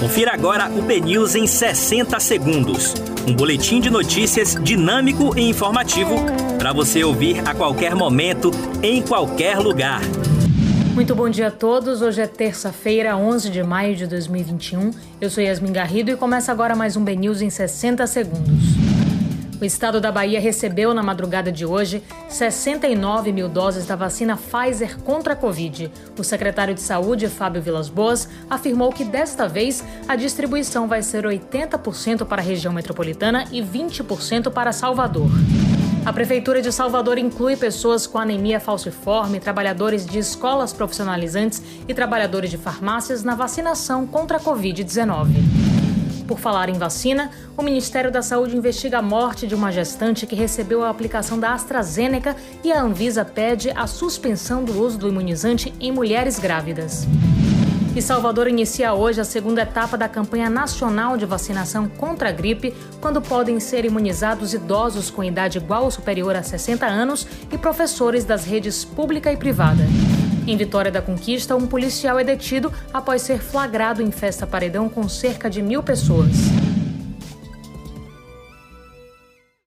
Confira agora o BNews em 60 segundos. Um boletim de notícias dinâmico e informativo para você ouvir a qualquer momento, em qualquer lugar. Muito bom dia a todos. Hoje é terça-feira, 11 de maio de 2021. Eu sou Yasmin Garrido e começa agora mais um BNews em 60 segundos. O estado da Bahia recebeu na madrugada de hoje 69 mil doses da vacina Pfizer contra a Covid. O secretário de Saúde, Fábio Vilas Boas, afirmou que desta vez a distribuição vai ser 80% para a região metropolitana e 20% para Salvador. A Prefeitura de Salvador inclui pessoas com anemia falciforme, trabalhadores de escolas profissionalizantes e trabalhadores de farmácias na vacinação contra a Covid-19. Por falar em vacina, o Ministério da Saúde investiga a morte de uma gestante que recebeu a aplicação da AstraZeneca e a Anvisa pede a suspensão do uso do imunizante em mulheres grávidas. E Salvador inicia hoje a segunda etapa da campanha nacional de vacinação contra a gripe, quando podem ser imunizados idosos com idade igual ou superior a 60 anos e professores das redes pública e privada. Em Vitória da Conquista, um policial é detido após ser flagrado em festa paredão com cerca de mil pessoas.